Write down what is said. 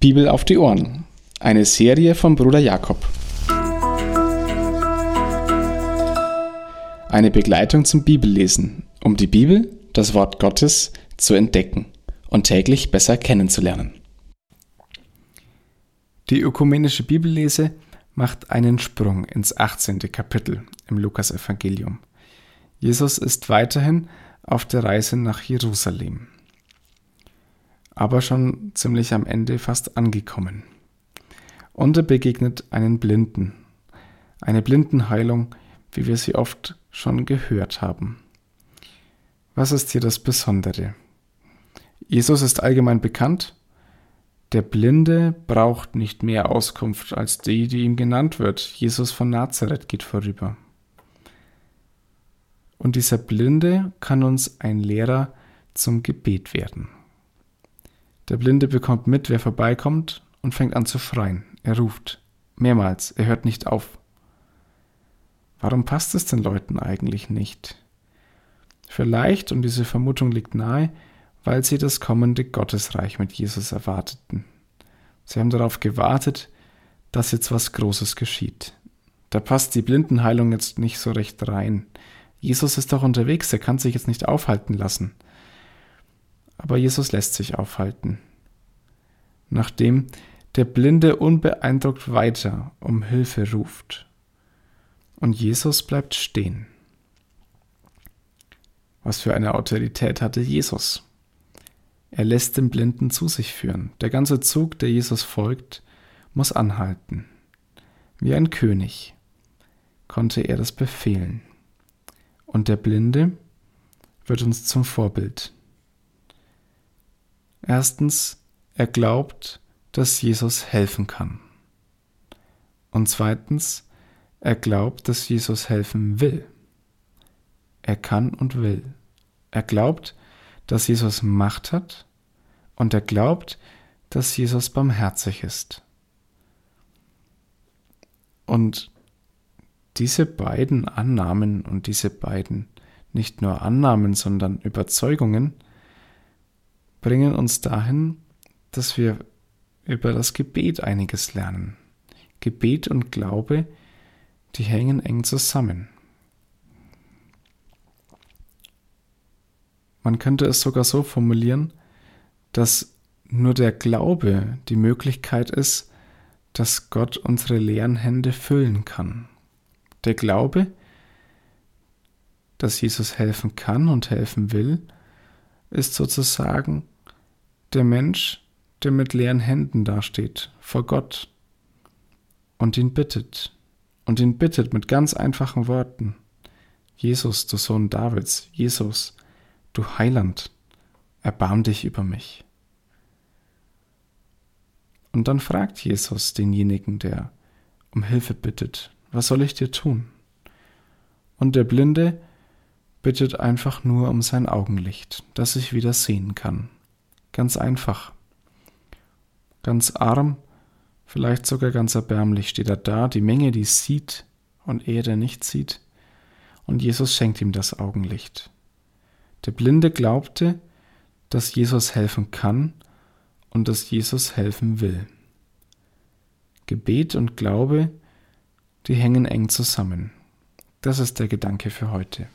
Bibel auf die Ohren. Eine Serie von Bruder Jakob. Eine Begleitung zum Bibellesen, um die Bibel, das Wort Gottes, zu entdecken und täglich besser kennenzulernen. Die ökumenische Bibellese macht einen Sprung ins 18. Kapitel im Lukasevangelium. Jesus ist weiterhin auf der Reise nach Jerusalem aber schon ziemlich am Ende fast angekommen. Und er begegnet einen Blinden. Eine Blindenheilung, wie wir sie oft schon gehört haben. Was ist hier das Besondere? Jesus ist allgemein bekannt. Der Blinde braucht nicht mehr Auskunft als die, die ihm genannt wird. Jesus von Nazareth geht vorüber. Und dieser Blinde kann uns ein Lehrer zum Gebet werden. Der Blinde bekommt mit, wer vorbeikommt und fängt an zu schreien. Er ruft. Mehrmals. Er hört nicht auf. Warum passt es den Leuten eigentlich nicht? Vielleicht, und diese Vermutung liegt nahe, weil sie das kommende Gottesreich mit Jesus erwarteten. Sie haben darauf gewartet, dass jetzt was Großes geschieht. Da passt die Blindenheilung jetzt nicht so recht rein. Jesus ist doch unterwegs, er kann sich jetzt nicht aufhalten lassen. Aber Jesus lässt sich aufhalten. Nachdem der Blinde unbeeindruckt weiter um Hilfe ruft. Und Jesus bleibt stehen. Was für eine Autorität hatte Jesus? Er lässt den Blinden zu sich führen. Der ganze Zug, der Jesus folgt, muss anhalten. Wie ein König konnte er das befehlen. Und der Blinde wird uns zum Vorbild. Erstens, er glaubt, dass Jesus helfen kann. Und zweitens, er glaubt, dass Jesus helfen will. Er kann und will. Er glaubt, dass Jesus Macht hat und er glaubt, dass Jesus barmherzig ist. Und diese beiden Annahmen und diese beiden nicht nur Annahmen, sondern Überzeugungen bringen uns dahin, dass wir über das Gebet einiges lernen. Gebet und Glaube, die hängen eng zusammen. Man könnte es sogar so formulieren, dass nur der Glaube die Möglichkeit ist, dass Gott unsere leeren Hände füllen kann. Der Glaube, dass Jesus helfen kann und helfen will, ist sozusagen der Mensch, der mit leeren Händen dasteht vor Gott und ihn bittet und ihn bittet mit ganz einfachen Worten. Jesus, du Sohn Davids, Jesus, du Heiland, erbarm dich über mich. Und dann fragt Jesus denjenigen, der um Hilfe bittet, was soll ich dir tun? Und der Blinde bittet einfach nur um sein Augenlicht, dass ich wieder sehen kann. Ganz einfach. Ganz arm, vielleicht sogar ganz erbärmlich steht er da, die Menge, die sieht und er, der nicht sieht. Und Jesus schenkt ihm das Augenlicht. Der Blinde glaubte, dass Jesus helfen kann und dass Jesus helfen will. Gebet und Glaube, die hängen eng zusammen. Das ist der Gedanke für heute.